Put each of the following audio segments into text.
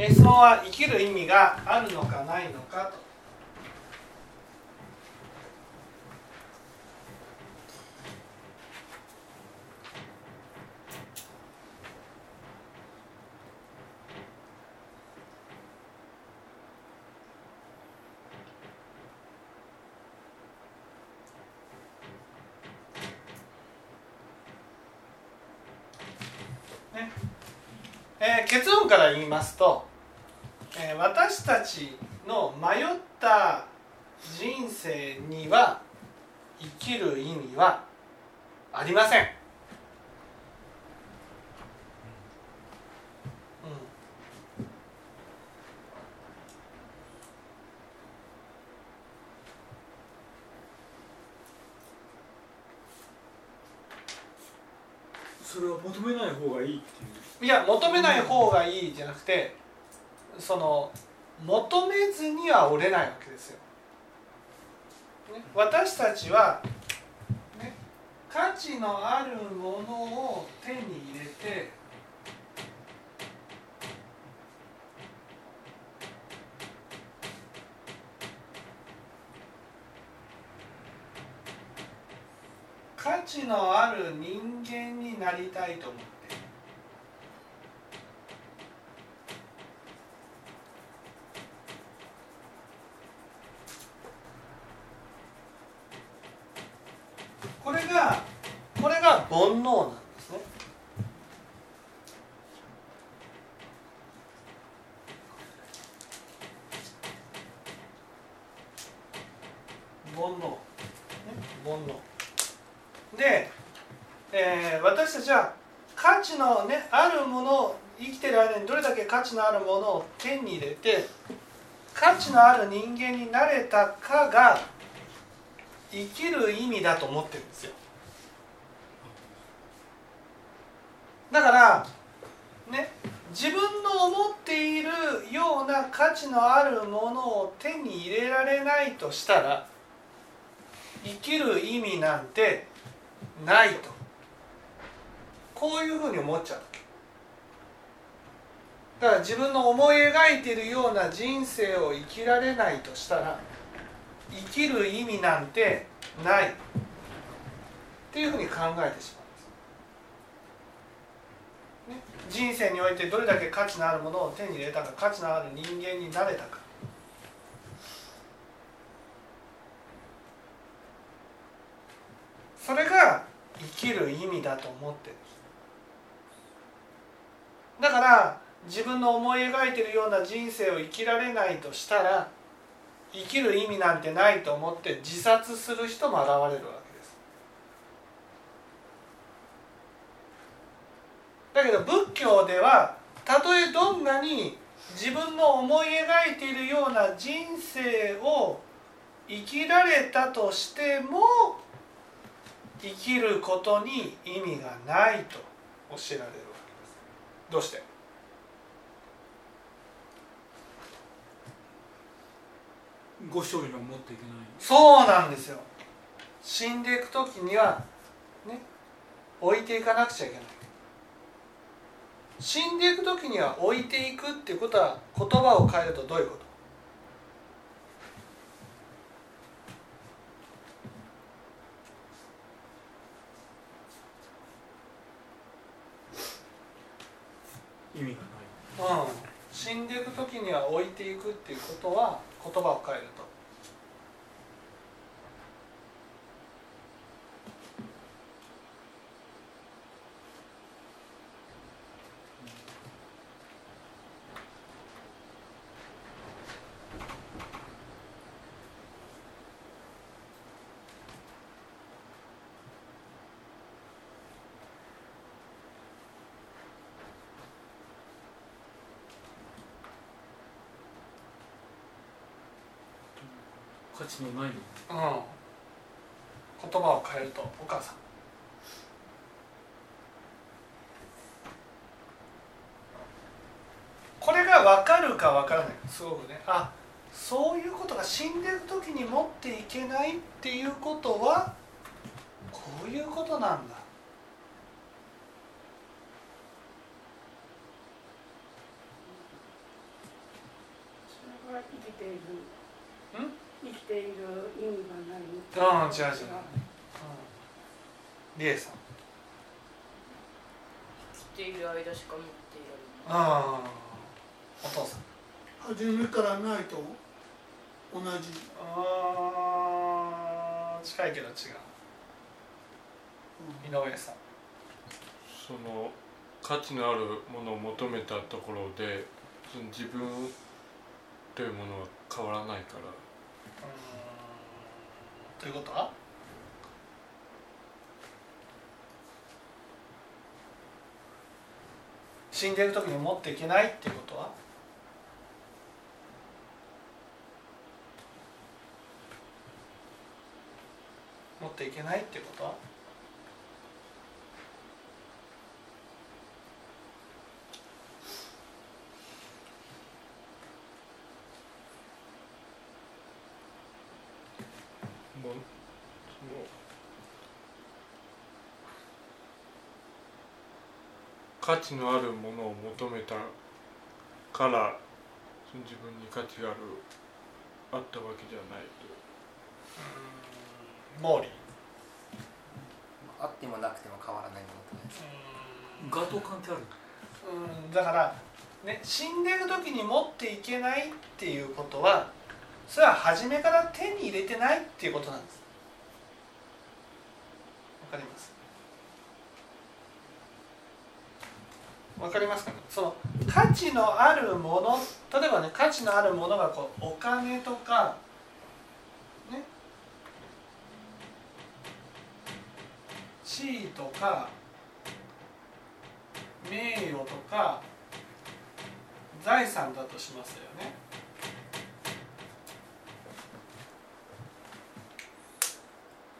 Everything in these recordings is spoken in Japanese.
え質問は生きる意味があるのかないのかと。結論から言いますと、えー私たちの迷った人生には生きる意味はありません。うんそれは求めない方がいいっていういや求めない方がいいじゃなくてその求めずには折れないわけですよ。ね、私たちは、ね、価値のあるものを手に入れて価値のある人間になりたいと思っているこれがこれが煩悩なんですね。煩悩、煩悩。で、えー私たちは価値のねあるものを生きてる間にどれだけ価値のあるものを手に入れて価値のある人間になれたかが生きる意味だと思ってるんですよ。だからね自分の思っているような価値のあるものを手に入れられないとしたら生きる意味なんてないと。こういうふうに思っちゃうだから自分の思い描いているような人生を生きられないとしたら生きる意味なんてない。っていうふうに考えてしまうんです、ね、人生においてどれだけ価値のあるものを手に入れたか価値のある人間になれたか。それが生きる意味だと思ってる。だから自分の思い描いてるような人生を生きられないとしたら生きる意味なんてないと思って自殺する人も現れるわけですだけど仏教ではたとえどんなに自分の思い描いているような人生を生きられたとしても生きることに意味がないと教えられるわけです。どうして？ご勝利を持っていけない。そうなんですよ。死んでいく時にはね置いていかなくちゃいけない死んでいく時には置いていくっていうことは言葉を変えるとどういうこと？意味がない。うん。死んでいく時には置いていくっていうことは言葉を変えると価値のないうん。言葉を変えるとお母さん。これが分かるか分からない。すごくね。あそういうことが死んでる時に持っていけないっていうことはこういうことなんだ。きている。ん生きている意味がないああ違う違う。リエさん。生きている間しか持っていられない。ああお父さん。初めからないと同じ。あー近いけど違う。井上さん。その価値のあるものを求めたところでその自分というものは変わらないから。うーんということ？は死んでる時に持っていけないっていうこと？は持っていけないっていうこと？はもうその価値のあるものを求めたからその自分に価値があるあったわけじゃないと。うーんあってもなくても変わらないものとね。ガと関係あるうんだから、ね、死んでる時に持っていけないっていうことはそれは初めから手に入れてないっていうことなんです。わかります？わかりますかね？その価値のあるもの例えばね価値のあるものがこうお金とかね？地位とか名誉とか財産だとしますよね。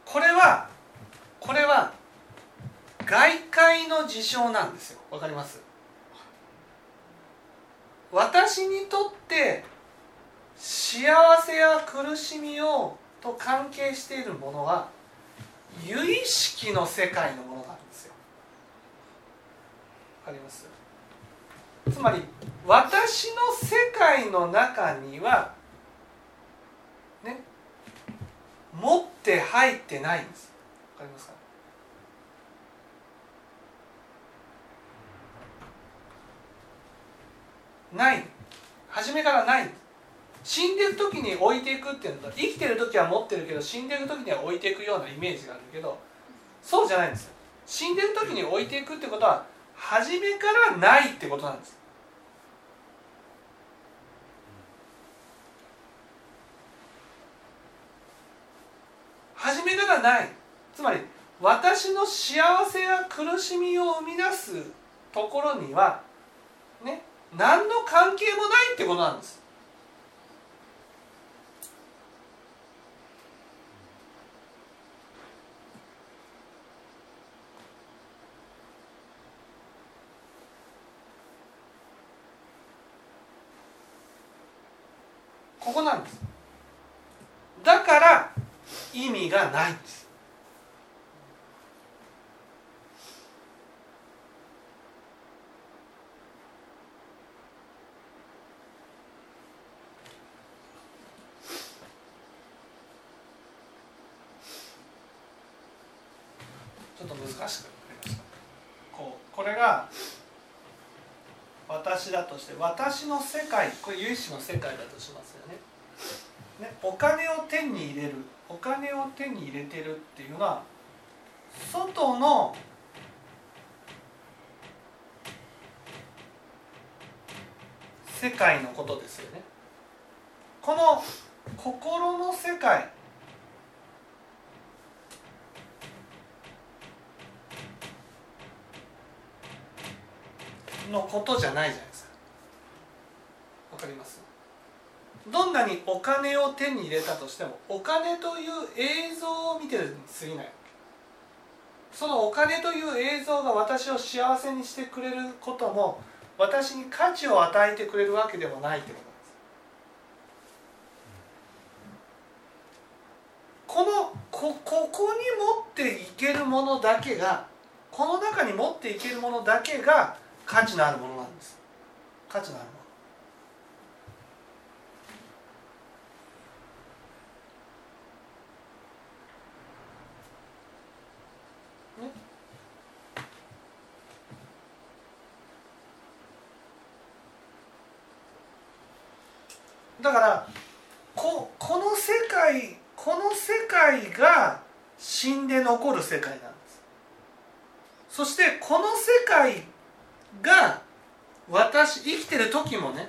これはこれは外界の事象なんですよ。わかります？私にとって幸せや苦しみをと関係しているものは有意識の世界のものなんですよ。わかります？つまり私の世界の中にはね持って入ってないんです。わかりますかない。初めからない。死んでる時に置いていくっていうのと生きてる時は持ってるけど死んでる時には置いていくようなイメージがあるけどそうじゃないんです死んでる時に置いていくってことは初めからないってことなんです。初めからない。つまり私の幸せや苦しみを生み出すところには何の関係もないってことなんです。ここなんです。だから意味がないんです。っと難しくこうこれが私だとして私の世界これ有志の世界だとしますよね。ねお金を手に入れるお金を手に入れてるっていうのは外の世界のことですよね。この心の世界のことじゃないじゃないですか。わかります？どんなにお金を手に入れたとしてもお金という映像を見てるに過ぎない。そのお金という映像が私を幸せにしてくれることも私に価値を与えてくれるわけでもないってことです。このこここに持っていけるものだけがこの中に持っていけるものだけが価値のあるものなんです。価値のあるものだからここの世界この世界が死んで残る世界なんですそしてこの世界が私生きてる時もね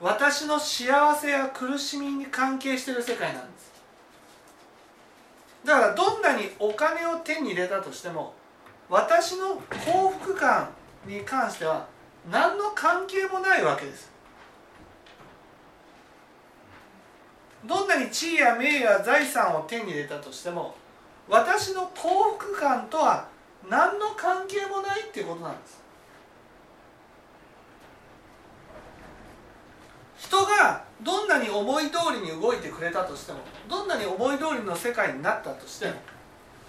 私の幸せや苦しみに関係してる世界なんです。だからどんなにお金を手に入れたとしても私の幸福感に関しては何の関係もないわけです。どんなに地位や名誉や財産を手に入れたとしても私の幸福感とは何の関係もないっていうことなんです。人がどんなに思い通りに動いてくれたとしてもどんなに思い通りの世界になったとしても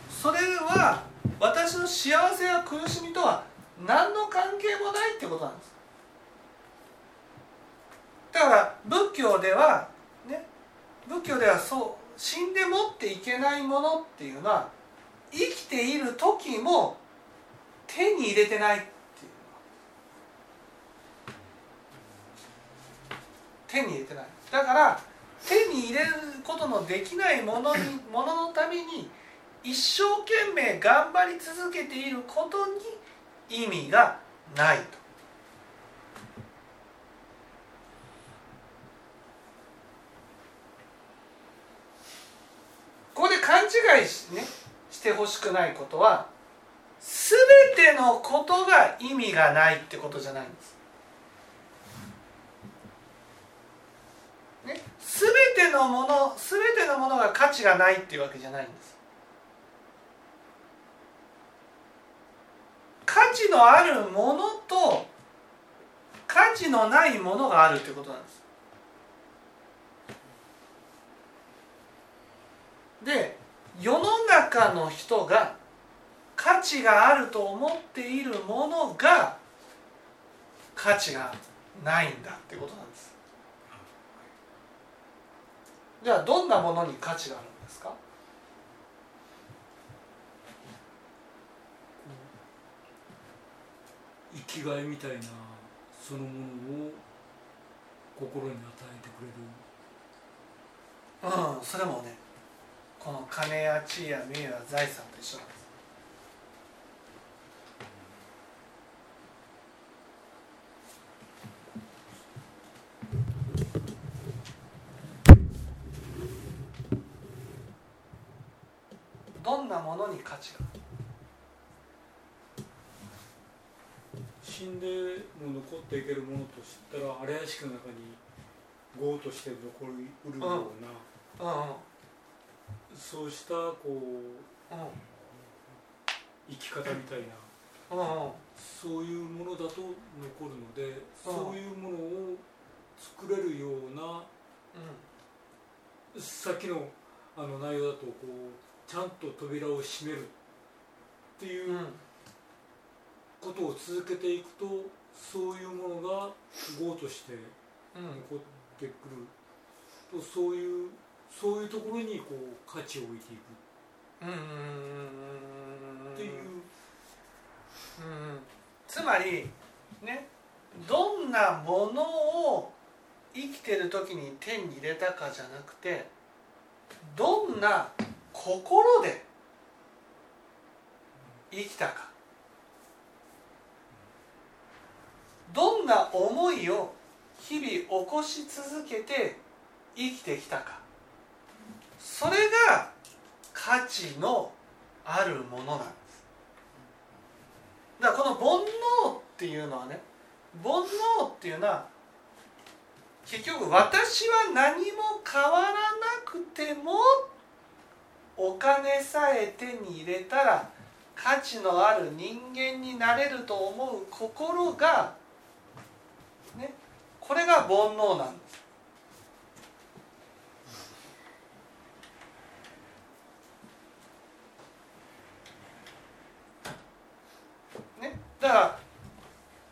それは私の幸せや苦しみとは何の関係もないってことなんです。だから仏教ではね仏教ではそう死んで持っていけないものっていうのは生きている時も手に入れてないっていう手に入れてないだから手に入れることのできないものに もののために一生懸命頑張り続けていることに意味がないと。ここで勘違いし,、ね、してほしくないことは全てのことが意味がないってことじゃないんです。ね、全てのもの全てのものが価値がないっていうわけじゃないんです。価値のあるものと価値のないものがあるっていうことなんです。で世の中の人が価値があると思っているものが価値がないんだってことなんですじゃあどんなものに価値があるんですか？生きがいみたいなそのものを心に与えてくれる。うんそれもねこの金や地位や名誉や財産と一緒なんですどんなものに価値が死んでも残っていけるものとしたら荒屋敷の中に業として残りうるような、うんうんそうしたこうう生き方みたいな、んうんうんそういうものだと残るので、そういうものを作れるようなさっきのあの内容だとこうちゃんと扉を閉めるっていううん。ことを続けていくとそういうものが業としてうん。残ってくる。とそういうそういうところにこう価値を置いていく。っていう、うん。つまりねどんなものを生きてる時に手に入れたかじゃなくてどんな心で生きたか。どんな思いを日々起こし続けて生きてきたか。それが価値のあるものなんです。だからこの煩悩っていうのはね煩悩っていうのは結局私は何も変わらなくてもお金さえ手に入れたら価値のある人間になれると思う心がねこれが煩悩なんです。ね、だから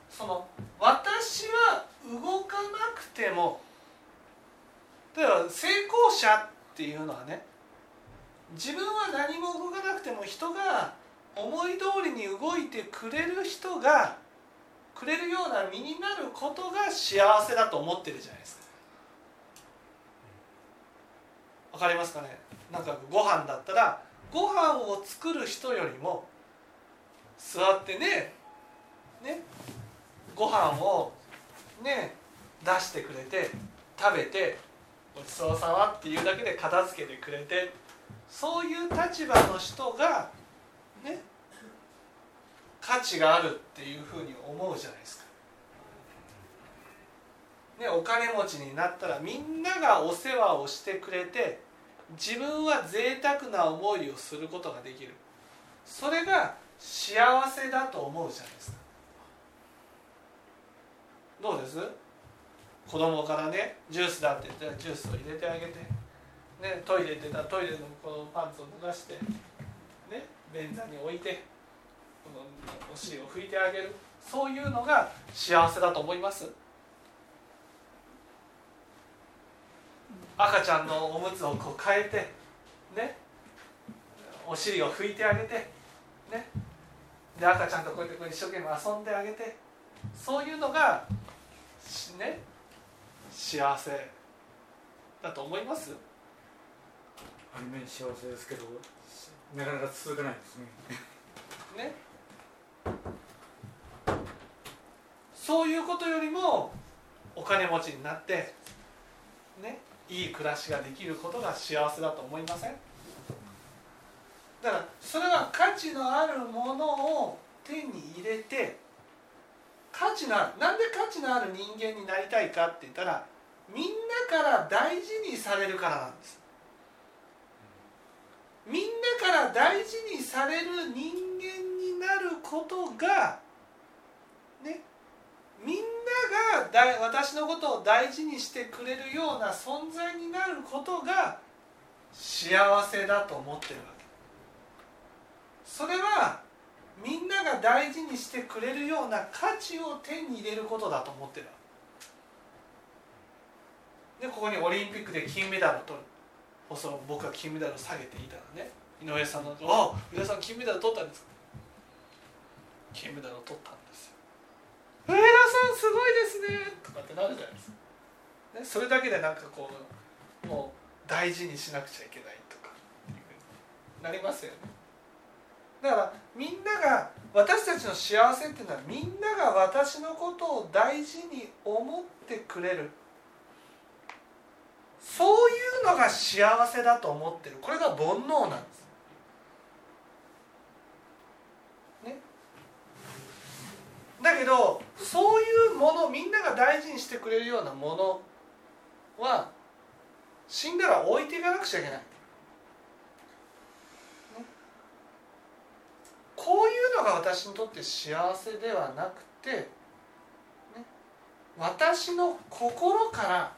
その私は動かなくても例えば成功者っていうのはね自分は何も動かなくても人が思い通りに動いてくれる人がくれるような身になることが幸せだと思ってるじゃないですか。わかりますかね？なんかご飯だったらご飯を作る人よりも座ってねねご飯をね出してくれて食べてごちそうさまっていうだけで片付けてくれてそういう立場の人がね価値があるっていうふうに思うじゃないですか。ね、お金持ちになったらみんながお世話をしてくれて自分は贅沢な思いをすることができる。それが幸せだと思うじゃないですか。どうです？子供からねジュースだって言ったらジュースを入れてあげて、ね、トイレ行ってたトイレのこのパンツを脱がして、ね、便座に置いてこのお尻を拭いてあげる。そういうのが幸せだと思います。赤ちゃんのおむつをこう変えてねお尻を拭いてあげてね。で赤ちゃんとこうやってこう一生懸命遊んであげてそういうのがね幸せだと思います。ある面幸せですけどなかなか続かないですね。ね。そういうことよりもお金持ちになってねいい暮らしができることが幸せだと思いません？だからそれは価値のあるものを手に入れて価値のあるなんで価値のある人間になりたいかって言ったらみんなから大事にされるからなんです。から大事にされる人間になることがねみんながだ私のことを大事にしてくれるような存在になることが幸せだと思ってるわけ。それはみんなが大事にしてくれるような価値を手に入れることだと思ってるでここにオリンピックで金メダルを取る。その僕が金メダルを下げていたらね。井上さんの「あ井上さん金メダル取ったんですか?」金メダルを取ったんですよ。上田さんすごいですね。とかってなるじゃないですか、ね、それだけでなんかこうもう大事にしなくちゃいけないとか。なりますよね。だからみんなが私たちの幸せっていうのはみんなが私のことを大事に思ってくれる。そういうのが幸せだと思ってる。これが煩悩なんですだけどそういうものみんなが大事にしてくれるようなものは死んだら置いていかなくちゃいけない、ね、こういうのが私にとって幸せではなくて、ね、私の心から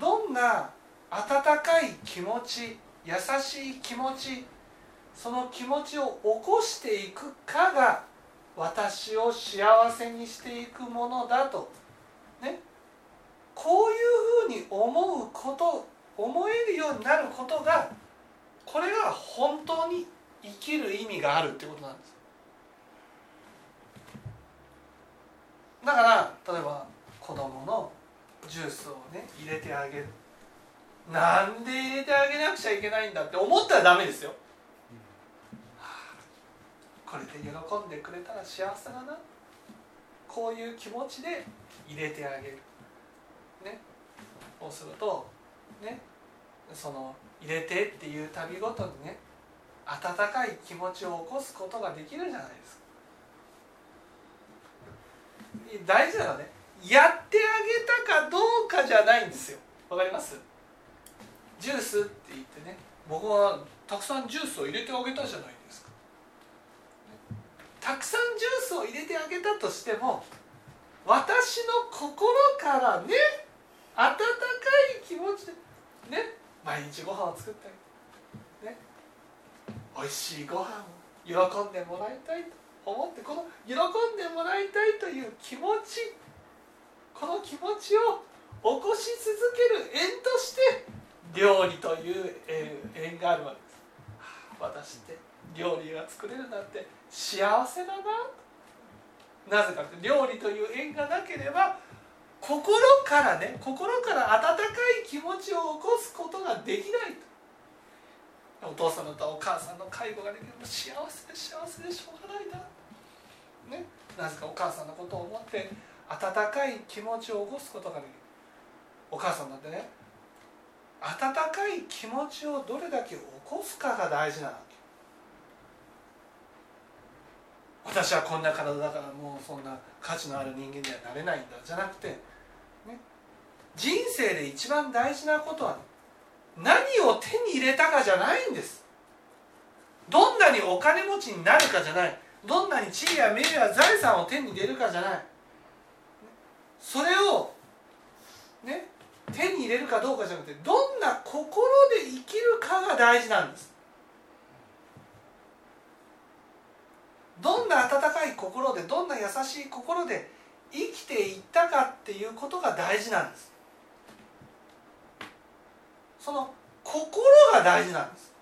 どんな温かい気持ち優しい気持ちその気持ちを起こしていくかが私を幸せにしていくものだと。ね。こういうふうに思うこと思えるようになることがこれが本当に生きる意味があるってことなんです。だから例えば子供のジュースをね入れてあげる。なんで入れてあげなくちゃいけないんだって思ったらダメですよ、これで喜んでくれたら幸せだな。こういう気持ちで入れてあげる。ね。そうするとね。その入れてっていう旅ごとにね。温かい気持ちを起こすことができるじゃないですか。大事なのはねやってあげたかどうかじゃないんですよ。わかります？ジュースって言ってね。僕はたくさんジュースを入れてあげたじゃない。たくさんジュースを入れてあげたとしても私の心からね温かい気持ちでね毎日ご飯を作ってあげてね美味しいご飯を喜んでもらいたいと思ってこの喜んでもらいたいという気持ちこの気持ちを起こし続ける縁として料理という縁があるわけです。私って料理が作れるなんて幸せだな。なぜかって料理という縁がなければ心からね心から温かい気持ちを起こすことができないと。お父さんとお母さんの介護ができる幸せで幸せでしょうがないな。ね。なぜかお母さんのことを思って温かい気持ちを起こすことができる。お母さんだってね温かい気持ちをどれだけ起こすかが大事なわけ私はこんな体だからもうそんな価値のある人間にはなれないんだじゃなくて、ね、人生で一番大事なことは、何を手に入れたかじゃないんです。どんなにお金持ちになるかじゃない。どんなに地位や名誉や財産を手に入れるかじゃない。それをね手に入れるかどうかじゃなくてどんな心で生きるかが大事なんですどんな温かい心でどんな優しい心で生きていったかっていうことが大事なんです。その心が大事なんです。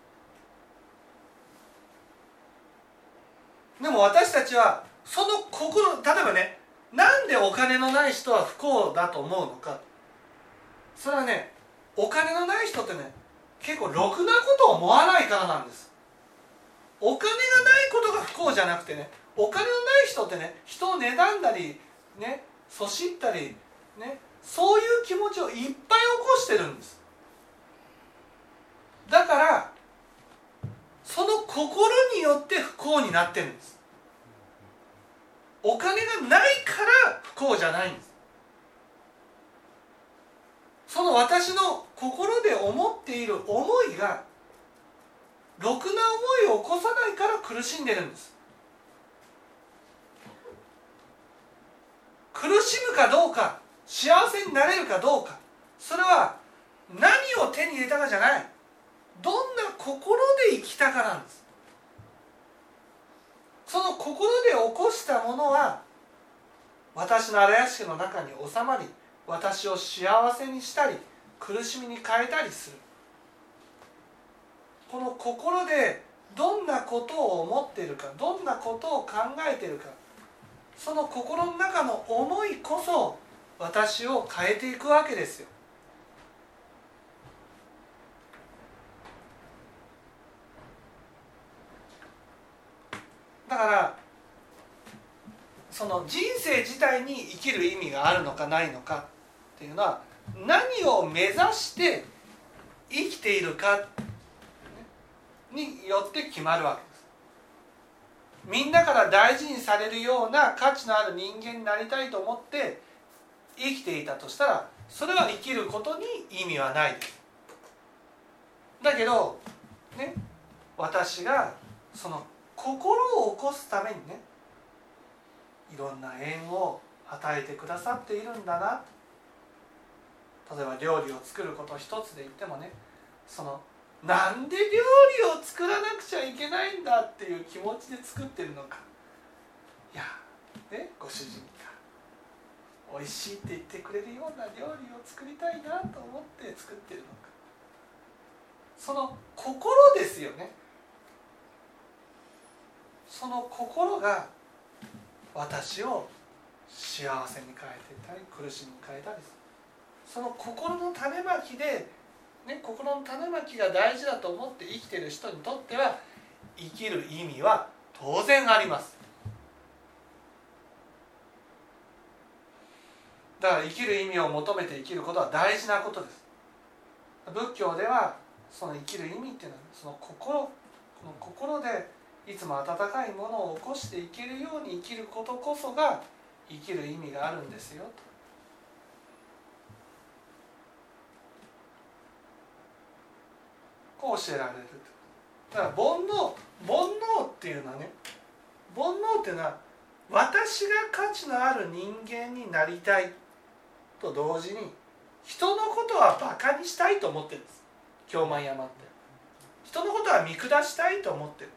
でも私たちはその心例えばねなんでお金のない人は不幸だと思うのか。それはねお金のない人ってね結構ろくなことを思わないからなんです。お金がないことが不幸じゃなくてねお金のない人ってね人を妬んだりねそしったりねそういう気持ちをいっぱい起こしてるんです。だからその心によって不幸になってるんです。お金がないから不幸じゃないんです。その私の心で思っている思いがろくな思いを起こさないから苦しんでるんです。苦しむかどうか幸せになれるかどうかそれは何を手に入れたかじゃない。どんな心で生きたかなんです。その心で起こしたものは私の荒屋敷の中に収まり私を幸せにしたり苦しみに変えたりする。この心でどんなことを思っているかどんなことを考えているかその心の中の思いこそ私を変えていくわけですよ。だからその人生自体に生きる意味があるのかないのかっていうのは何を目指して生きているかによって決まるわけ。みんなから大事にされるような価値のある人間になりたいと思って生きていたとしたらそれは生きることに意味はない。だけどね私がその心を起こすためにねいろんな縁を与えてくださっているんだな。例えば料理を作ること一つで言ってもねそのなんで料理を作らなくちゃいけないんだっていう気持ちで作ってるのか。いやねご主人が。美味しいって言ってくれるような料理を作りたいなと思って作ってるのか。その心ですよね。その心が私を幸せに変えてたり苦しみに変えたりする。その心の種まきで、ね、心の種まきが大事だと思って生きてる人にとっては生きる意味は当然あります。だから生きる意味を求めて生きることは大事なことです。仏教ではその生きる意味っていうのはその心この心でいつも温かいものを起こしていけるように生きることこそが生きる意味があるんですよと。こう教えられるだから煩悩煩悩っていうのはね煩悩っていうのは私が価値のある人間になりたいと同時に人のことはバカにしたいと思ってるんです。京満山って。人のことは見下したいと思ってる。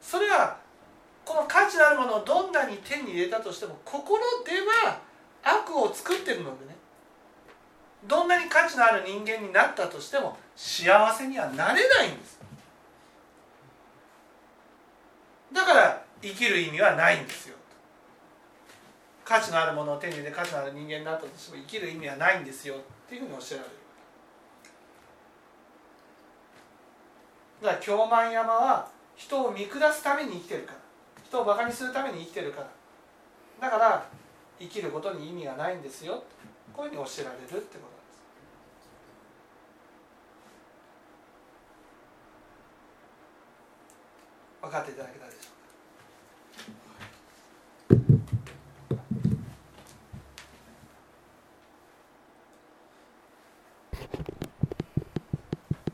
それはこの価値のあるものをどんなに手に入れたとしても心では悪を作ってるのでね。どんなに価値のある人間になったとしても幸せにはなれないんです。だから生きる意味はないんですよ。価値のあるものを手に入れて価値のある人間になったとしても生きる意味はないんですよ。っていうふうに教えられる。だから京満山は人を見下すために生きてるから。人をバカにするために生きてるから。だから生きることに意味がないんですよ。こういうふうに教えられるってことなんです分かっていただけたら